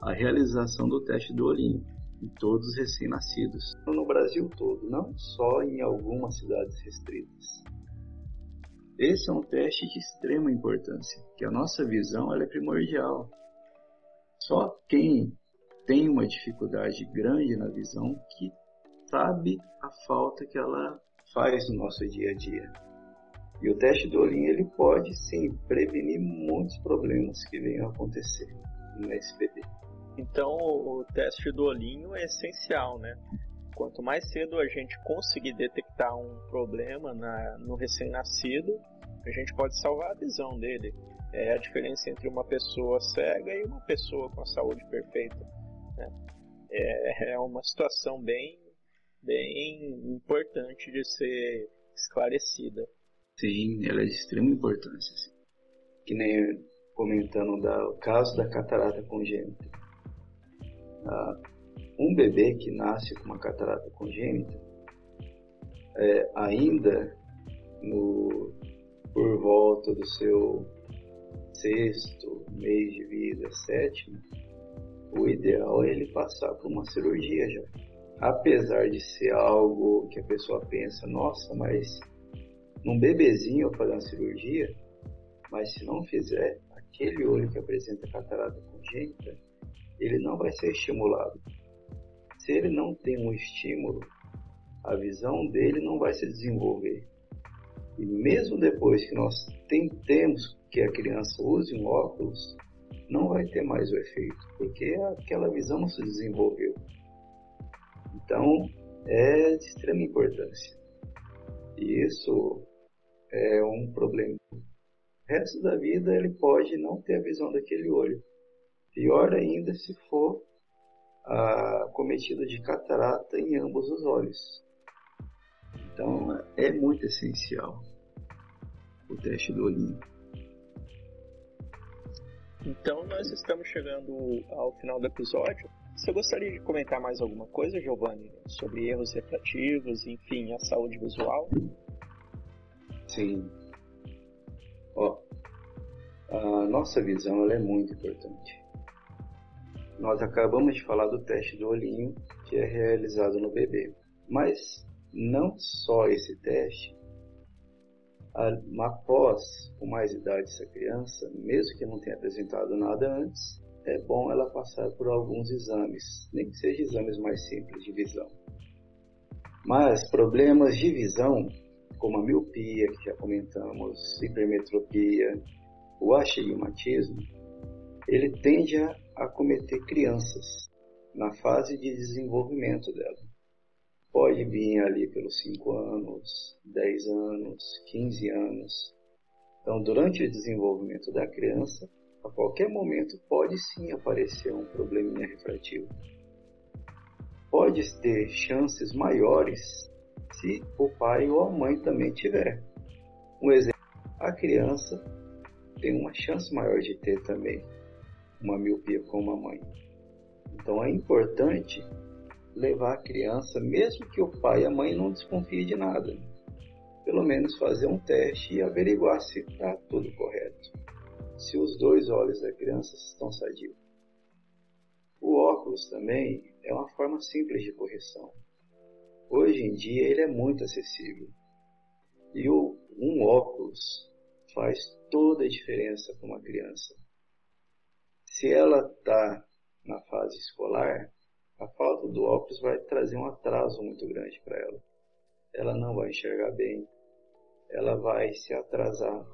a realização do teste do olhinho em todos os recém-nascidos, no Brasil todo, não só em algumas cidades restritas. Esse é um teste de extrema importância, que a nossa visão é primordial. Só quem tem uma dificuldade grande na visão que sabe a falta que ela faz no nosso dia a dia. E o teste do olhinho ele pode sim prevenir muitos problemas que venham a acontecer no SPD. Então o teste do olhinho é essencial, né? Quanto mais cedo a gente conseguir detectar um problema na, no recém-nascido, a gente pode salvar a visão dele. É a diferença entre uma pessoa cega e uma pessoa com a saúde perfeita. Né? É, é uma situação bem, bem importante de ser esclarecida. Sim, ela é de extrema importância. Sim. Que nem comentando da, o caso da catarata congênita. Ah, um bebê que nasce com uma catarata congênita, é, ainda no, por volta do seu sexto mês de vida, sétimo, o ideal é ele passar por uma cirurgia já. Apesar de ser algo que a pessoa pensa, nossa, mas num bebezinho eu fazer uma cirurgia, mas se não fizer, aquele olho que apresenta catarata congênita, ele não vai ser estimulado. Se ele não tem um estímulo, a visão dele não vai se desenvolver. E mesmo depois que nós tentemos que a criança use um óculos, não vai ter mais o efeito, porque aquela visão não se desenvolveu. Então, é de extrema importância. E isso é um problema. O resto da vida ele pode não ter a visão daquele olho. Pior ainda se for a cometida de catarata em ambos os olhos. Então é muito essencial o teste do olhinho. Então nós estamos chegando ao final do episódio. Você gostaria de comentar mais alguma coisa, Giovanni, sobre erros refrativos, enfim, a saúde visual? Sim. Ó, a nossa visão ela é muito importante. Nós acabamos de falar do teste do olhinho que é realizado no bebê, mas não só esse teste. Após com mais idade dessa criança, mesmo que não tenha apresentado nada antes, é bom ela passar por alguns exames, nem que sejam exames mais simples de visão. Mas problemas de visão, como a miopia, que já comentamos, hipermetropia, o astigmatismo, ele tende a acometer crianças na fase de desenvolvimento dela. Pode vir ali pelos 5 anos, 10 anos, 15 anos. Então, durante o desenvolvimento da criança, a qualquer momento pode sim aparecer um probleminha refrativo. Pode ter chances maiores se o pai ou a mãe também tiver. Um exemplo, a criança tem uma chance maior de ter também uma miopia como a mãe. Então é importante levar a criança, mesmo que o pai e a mãe não desconfiem de nada. Pelo menos fazer um teste e averiguar se está tudo correto. Se os dois olhos da criança estão sadios. O óculos também é uma forma simples de correção. Hoje em dia ele é muito acessível. E um óculos faz toda a diferença para uma criança. Se ela está na fase escolar, a falta do óculos vai trazer um atraso muito grande para ela. Ela não vai enxergar bem, ela vai se atrasar.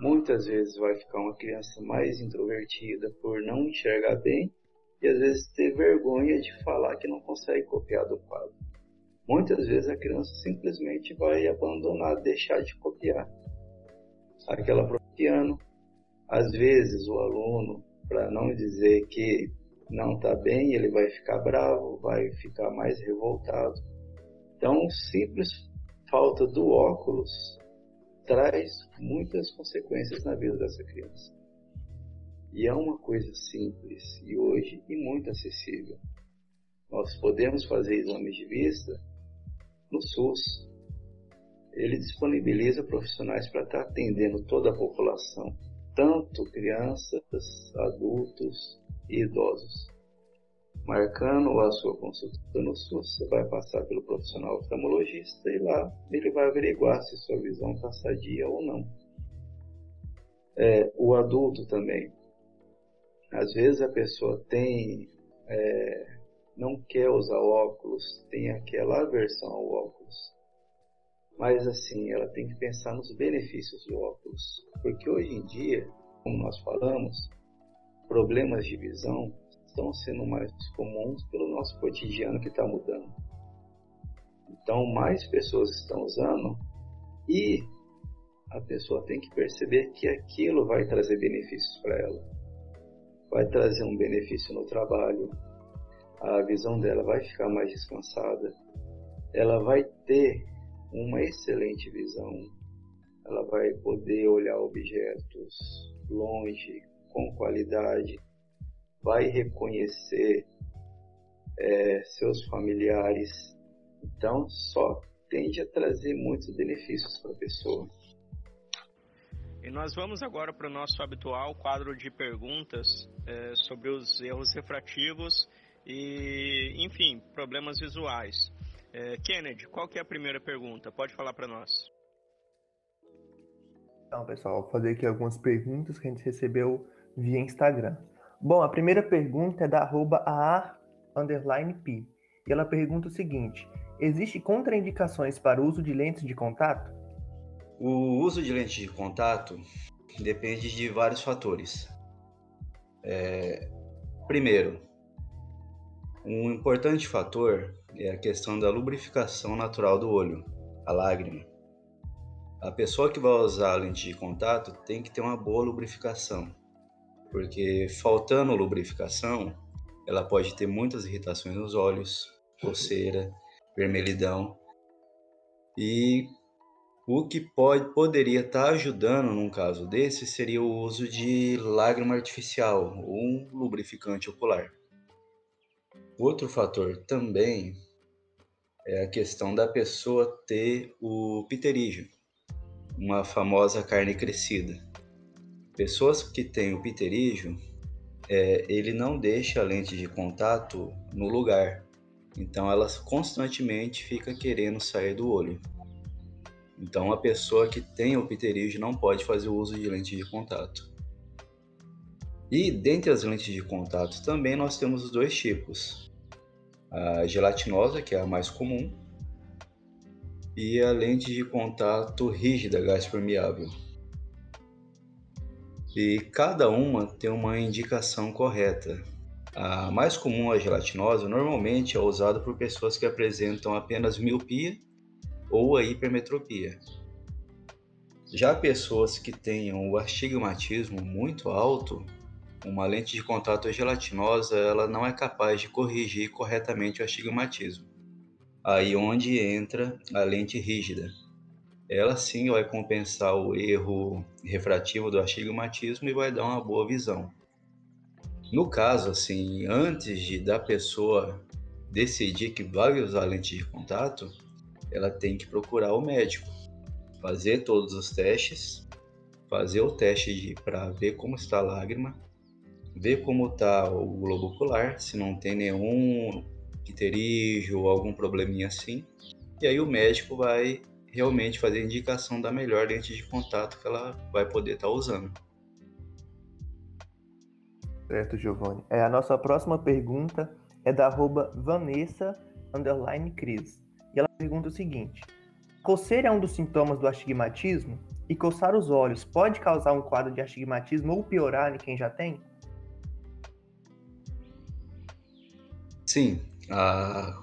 Muitas vezes vai ficar uma criança mais introvertida por não enxergar bem e às vezes ter vergonha de falar que não consegue copiar do quadro. Muitas vezes a criança simplesmente vai abandonar, deixar de copiar aquela piano. Às vezes o aluno, para não dizer que não está bem, ele vai ficar bravo, vai ficar mais revoltado. Então, simples falta do óculos traz muitas consequências na vida dessa criança. E é uma coisa simples e hoje e muito acessível. Nós podemos fazer exames de vista no SUS, ele disponibiliza profissionais para estar atendendo toda a população, tanto crianças, adultos e idosos. Marcando a sua consulta no SUS, você vai passar pelo profissional oftalmologista e lá ele vai averiguar se sua visão está sadia ou não. É, o adulto também. Às vezes a pessoa tem, é, não quer usar óculos, tem aquela aversão ao óculos mas assim, ela tem que pensar nos benefícios do óculos. Porque hoje em dia, como nós falamos, problemas de visão estão sendo mais comuns pelo nosso cotidiano que está mudando. Então, mais pessoas estão usando e a pessoa tem que perceber que aquilo vai trazer benefícios para ela. Vai trazer um benefício no trabalho, a visão dela vai ficar mais descansada, ela vai ter uma excelente visão. Ela vai poder olhar objetos longe, com qualidade, vai reconhecer é, seus familiares. Então, só tende a trazer muitos benefícios para a pessoa. E nós vamos agora para o nosso habitual quadro de perguntas é, sobre os erros refrativos e, enfim, problemas visuais. É, Kennedy, qual que é a primeira pergunta? Pode falar para nós. Então, pessoal, vou fazer aqui algumas perguntas que a gente recebeu via Instagram. Bom, a primeira pergunta é da arroba. E ela pergunta o seguinte: existe contraindicações para o uso de lentes de contato? O uso de lentes de contato depende de vários fatores. É, primeiro, um importante fator é a questão da lubrificação natural do olho, a lágrima. A pessoa que vai usar a lente de contato tem que ter uma boa lubrificação, porque faltando lubrificação, ela pode ter muitas irritações nos olhos, coceira, vermelhidão. E o que pode, poderia estar tá ajudando num caso desse seria o uso de lágrima artificial ou um lubrificante ocular. outro fator também é a questão da pessoa ter o pterígio, uma famosa carne crescida. Pessoas que têm o pterígio, é, ele não deixa a lente de contato no lugar, então ela constantemente fica querendo sair do olho. Então a pessoa que tem o pterígio não pode fazer o uso de lente de contato. E dentre as lentes de contato também nós temos os dois tipos. A gelatinosa, que é a mais comum, e a lente de contato rígida, gás permeável. E cada uma tem uma indicação correta. A mais comum, a gelatinosa, normalmente é usada por pessoas que apresentam apenas miopia ou a hipermetropia. Já pessoas que tenham o astigmatismo muito alto uma lente de contato gelatinosa ela não é capaz de corrigir corretamente o astigmatismo. Aí onde entra a lente rígida. Ela sim vai compensar o erro refrativo do astigmatismo e vai dar uma boa visão. No caso, assim, antes de da pessoa decidir que vai usar lente de contato, ela tem que procurar o médico, fazer todos os testes, fazer o teste para ver como está a lágrima, ver como está o globo ocular, se não tem nenhum pterígio ou algum probleminha assim. E aí o médico vai realmente fazer a indicação da melhor lente de contato que ela vai poder estar tá usando. Certo, Giovanni. É, a nossa próxima pergunta é da arroba Vanessa Cris. E ela pergunta o seguinte: Coceira é um dos sintomas do astigmatismo? E coçar os olhos pode causar um quadro de astigmatismo ou piorar em quem já tem? Sim, a,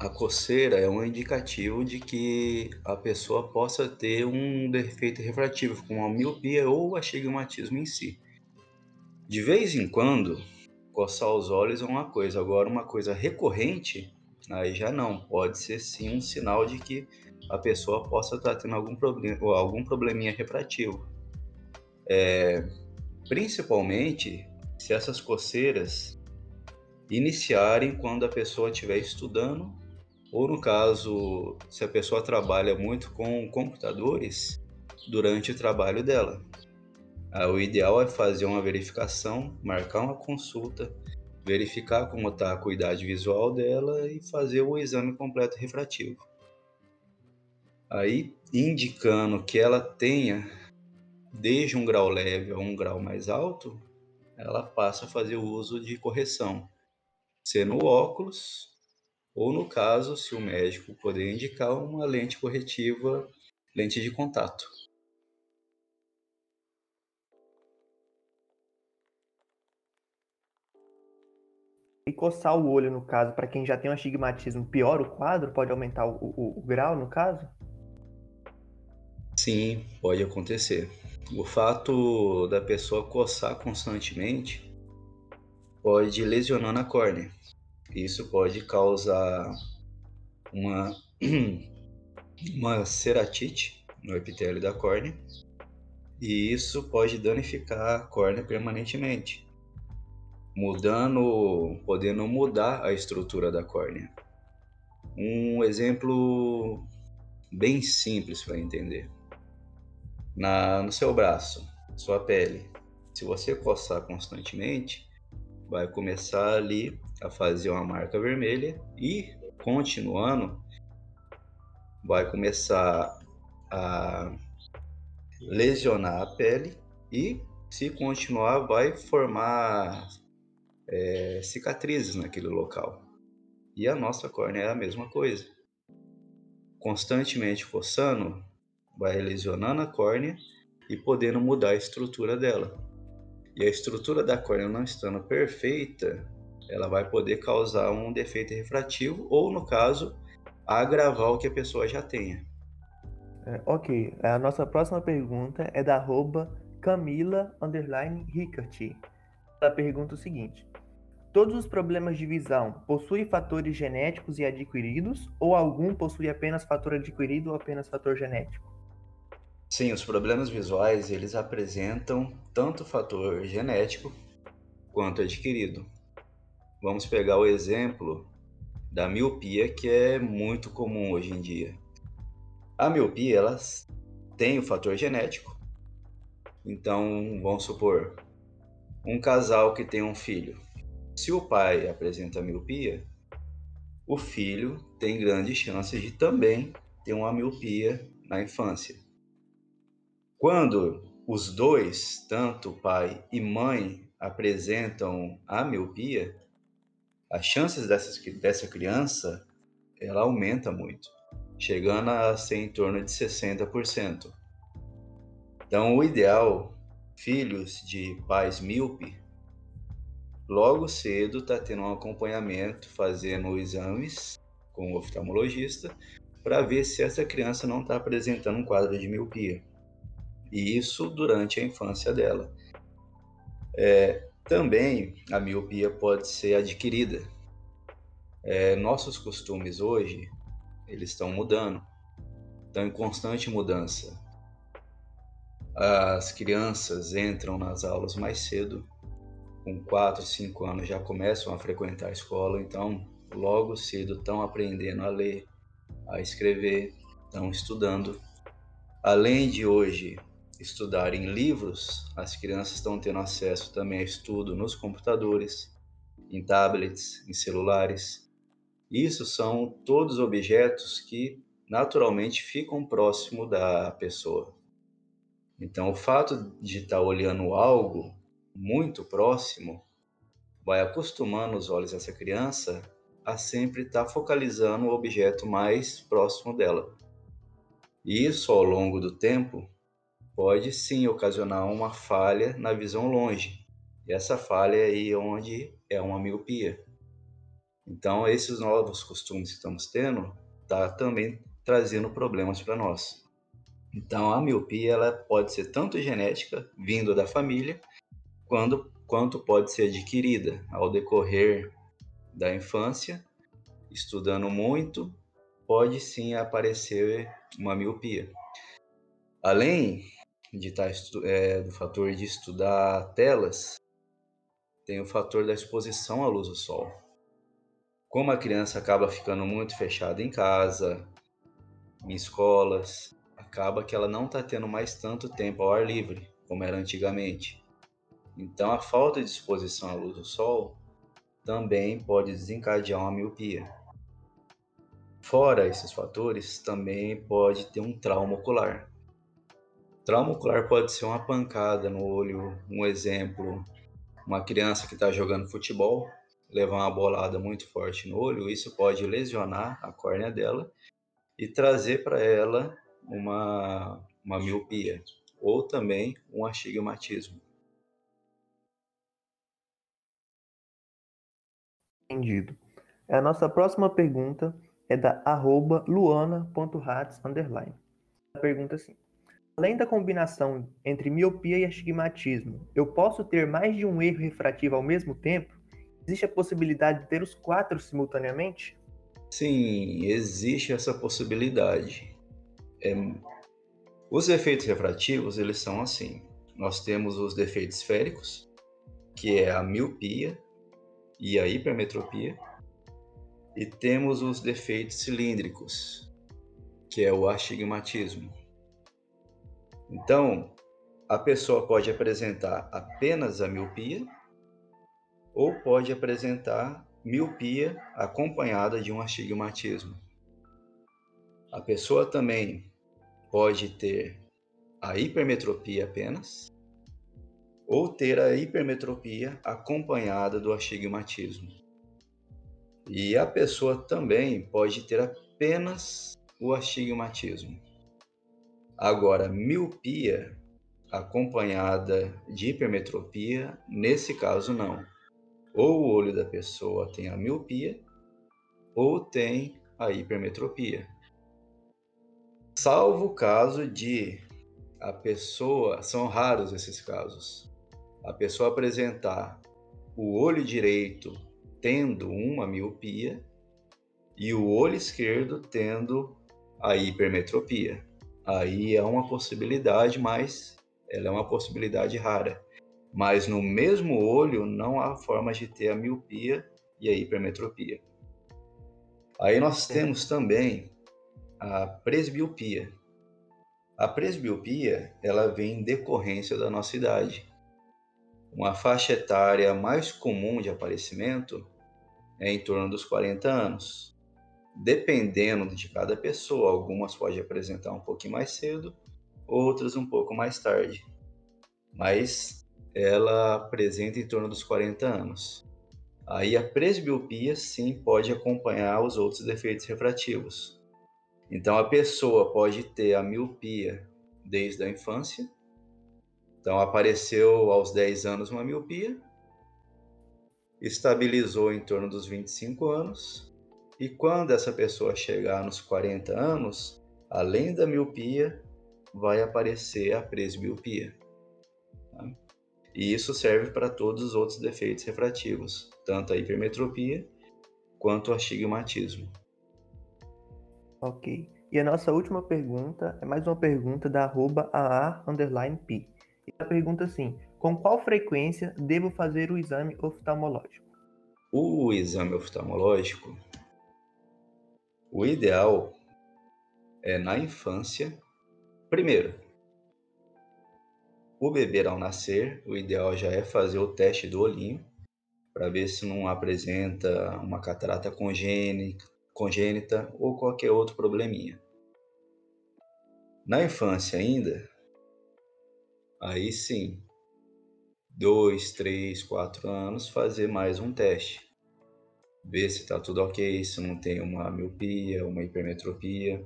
a coceira é um indicativo de que a pessoa possa ter um defeito refrativo, como a miopia ou astigmatismo em si. De vez em quando, coçar os olhos é uma coisa, agora uma coisa recorrente, aí já não. Pode ser sim um sinal de que a pessoa possa estar tendo algum, problema, algum probleminha refrativo. É, principalmente se essas coceiras iniciarem quando a pessoa estiver estudando, ou no caso, se a pessoa trabalha muito com computadores, durante o trabalho dela. Ah, o ideal é fazer uma verificação, marcar uma consulta, verificar como está a cuidade visual dela e fazer o exame completo refrativo. Aí, indicando que ela tenha desde um grau leve a um grau mais alto, ela passa a fazer o uso de correção, ser no óculos, ou no caso, se o médico poder indicar uma lente corretiva, lente de contato. E coçar o olho, no caso, para quem já tem um astigmatismo, piora o quadro? Pode aumentar o, o, o grau, no caso? Sim, pode acontecer. O fato da pessoa coçar constantemente pode lesionar na córnea. Isso pode causar uma, uma ceratite no epitélio da córnea e isso pode danificar a córnea permanentemente, mudando, podendo mudar a estrutura da córnea. Um exemplo bem simples para entender. Na, no seu braço, sua pele, se você coçar constantemente, vai começar ali a fazer uma marca vermelha e continuando vai começar a lesionar a pele e se continuar vai formar é, cicatrizes naquele local. E a nossa córnea é a mesma coisa. Constantemente coçando, vai lesionando a córnea e podendo mudar a estrutura dela e a estrutura da córnea não estando perfeita, ela vai poder causar um defeito refrativo ou, no caso, agravar o que a pessoa já tenha. É, ok, a nossa próxima pergunta é da arroba Camila Rickert. Ela pergunta o seguinte: Todos os problemas de visão possuem fatores genéticos e adquiridos, ou algum possui apenas fator adquirido ou apenas fator genético? Sim, os problemas visuais eles apresentam tanto fator genético quanto adquirido. Vamos pegar o exemplo da miopia, que é muito comum hoje em dia. A miopia, ela tem o fator genético. Então, vamos supor, um casal que tem um filho. Se o pai apresenta miopia, o filho tem grandes chances de também ter uma miopia na infância. Quando os dois, tanto pai e mãe, apresentam a miopia, as chances dessas, dessa criança ela aumenta muito, chegando a ser em torno de 60%. Então, o ideal, filhos de pais míope, logo cedo está tendo um acompanhamento, fazendo exames com o oftalmologista, para ver se essa criança não está apresentando um quadro de miopia. E isso durante a infância dela. É, também a miopia pode ser adquirida. É, nossos costumes hoje eles estão mudando, estão em constante mudança. As crianças entram nas aulas mais cedo, com 4, 5 anos já começam a frequentar a escola, então logo cedo estão aprendendo a ler, a escrever, estão estudando. Além de hoje estudar em livros, as crianças estão tendo acesso também a estudo nos computadores, em tablets, em celulares. Isso são todos objetos que naturalmente ficam próximo da pessoa. Então, o fato de estar olhando algo muito próximo vai acostumando os olhos dessa criança a sempre estar focalizando o objeto mais próximo dela. E isso, ao longo do tempo, pode sim ocasionar uma falha na visão longe. E essa falha é aí onde é uma miopia. Então, esses novos costumes que estamos tendo tá também trazendo problemas para nós. Então, a miopia ela pode ser tanto genética, vindo da família, quando, quanto pode ser adquirida ao decorrer da infância, estudando muito, pode sim aparecer uma miopia. Além de tá é, do fator de estudar telas, tem o fator da exposição à luz do sol. Como a criança acaba ficando muito fechada em casa, em escolas, acaba que ela não está tendo mais tanto tempo ao ar livre como era antigamente. Então, a falta de exposição à luz do sol também pode desencadear uma miopia. Fora esses fatores, também pode ter um trauma ocular. Trauma ocular pode ser uma pancada no olho, um exemplo, uma criança que está jogando futebol, levar uma bolada muito forte no olho, isso pode lesionar a córnea dela e trazer para ela uma, uma miopia ou também um astigmatismo. Entendido. A nossa próxima pergunta é da arroba underline. A pergunta é assim. Além da combinação entre miopia e astigmatismo, eu posso ter mais de um erro refrativo ao mesmo tempo? Existe a possibilidade de ter os quatro simultaneamente? Sim, existe essa possibilidade. É... Os efeitos refrativos, eles são assim. Nós temos os defeitos esféricos, que é a miopia e a hipermetropia, e temos os defeitos cilíndricos, que é o astigmatismo. Então, a pessoa pode apresentar apenas a miopia ou pode apresentar miopia acompanhada de um astigmatismo. A pessoa também pode ter a hipermetropia apenas ou ter a hipermetropia acompanhada do astigmatismo. E a pessoa também pode ter apenas o astigmatismo. Agora, miopia acompanhada de hipermetropia, nesse caso não. Ou o olho da pessoa tem a miopia ou tem a hipermetropia. Salvo o caso de a pessoa, são raros esses casos, a pessoa apresentar o olho direito tendo uma miopia e o olho esquerdo tendo a hipermetropia aí é uma possibilidade, mas ela é uma possibilidade rara. Mas no mesmo olho não há forma de ter a miopia e a hipermetropia. Aí nós temos também a presbiopia. A presbiopia, ela vem em decorrência da nossa idade. Uma faixa etária mais comum de aparecimento é em torno dos 40 anos. Dependendo de cada pessoa, algumas podem apresentar um pouquinho mais cedo, outras um pouco mais tarde. Mas ela apresenta em torno dos 40 anos. Aí a presbiopia sim pode acompanhar os outros defeitos refrativos. Então a pessoa pode ter a miopia desde a infância. Então apareceu aos 10 anos uma miopia, estabilizou em torno dos 25 anos, e quando essa pessoa chegar nos 40 anos, além da miopia, vai aparecer a presbiopia. Tá? E isso serve para todos os outros defeitos refrativos, tanto a hipermetropia quanto o astigmatismo. Ok. E a nossa última pergunta é mais uma pergunta da arroba /p. E a pergunta assim: com qual frequência devo fazer o exame oftalmológico? O exame oftalmológico, o ideal é na infância. Primeiro, o bebê ao nascer, o ideal já é fazer o teste do olhinho para ver se não apresenta uma catarata congênita, ou qualquer outro probleminha. Na infância ainda, aí sim, dois, três, quatro anos, fazer mais um teste. Ver se está tudo ok, se não tem uma miopia, uma hipermetropia.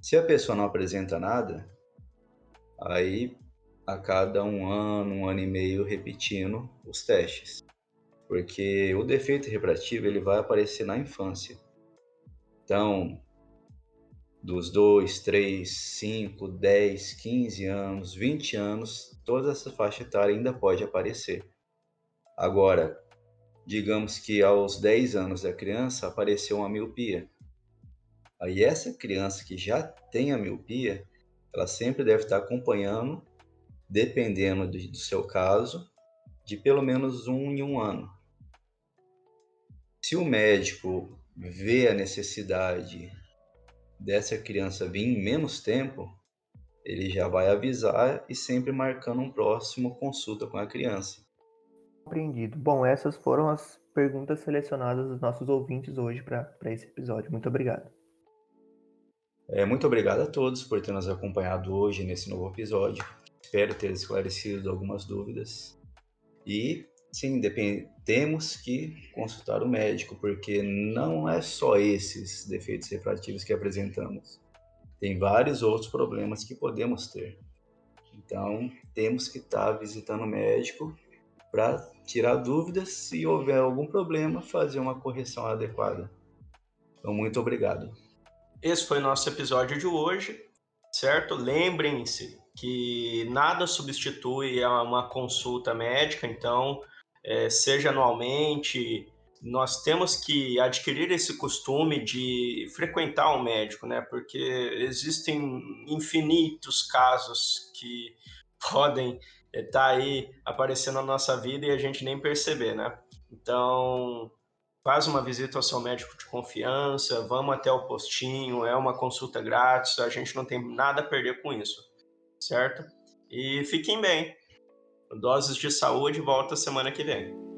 Se a pessoa não apresenta nada, aí a cada um ano, um ano e meio repetindo os testes. Porque o defeito refrativo ele vai aparecer na infância. Então, dos 2, 3, 5, 10, 15 anos, 20 anos, toda essa faixa etária ainda pode aparecer. Agora, digamos que aos 10 anos da criança apareceu uma miopia. Aí essa criança que já tem a miopia, ela sempre deve estar acompanhando dependendo do, do seu caso, de pelo menos um em um ano. Se o médico vê a necessidade dessa criança vir em menos tempo, ele já vai avisar e sempre marcando um próximo consulta com a criança. Compreendido. Bom, essas foram as perguntas selecionadas dos nossos ouvintes hoje para esse episódio. Muito obrigado. É, muito obrigado a todos por ter nos acompanhado hoje nesse novo episódio. Espero ter esclarecido algumas dúvidas. E sim, temos que consultar o médico, porque não é só esses defeitos refrativos que apresentamos. Tem vários outros problemas que podemos ter. Então, temos que estar visitando o médico para tirar dúvidas. Se houver algum problema, fazer uma correção adequada. Então, muito obrigado. Esse foi o nosso episódio de hoje, certo? Lembrem-se que nada substitui uma consulta médica, então, é, seja anualmente, nós temos que adquirir esse costume de frequentar um médico, né? Porque existem infinitos casos que podem tá aí aparecendo na nossa vida e a gente nem perceber, né? Então, faz uma visita ao seu médico de confiança, vamos até o postinho, é uma consulta grátis, a gente não tem nada a perder com isso certo? E fiquem bem. Doses de saúde volta semana que vem.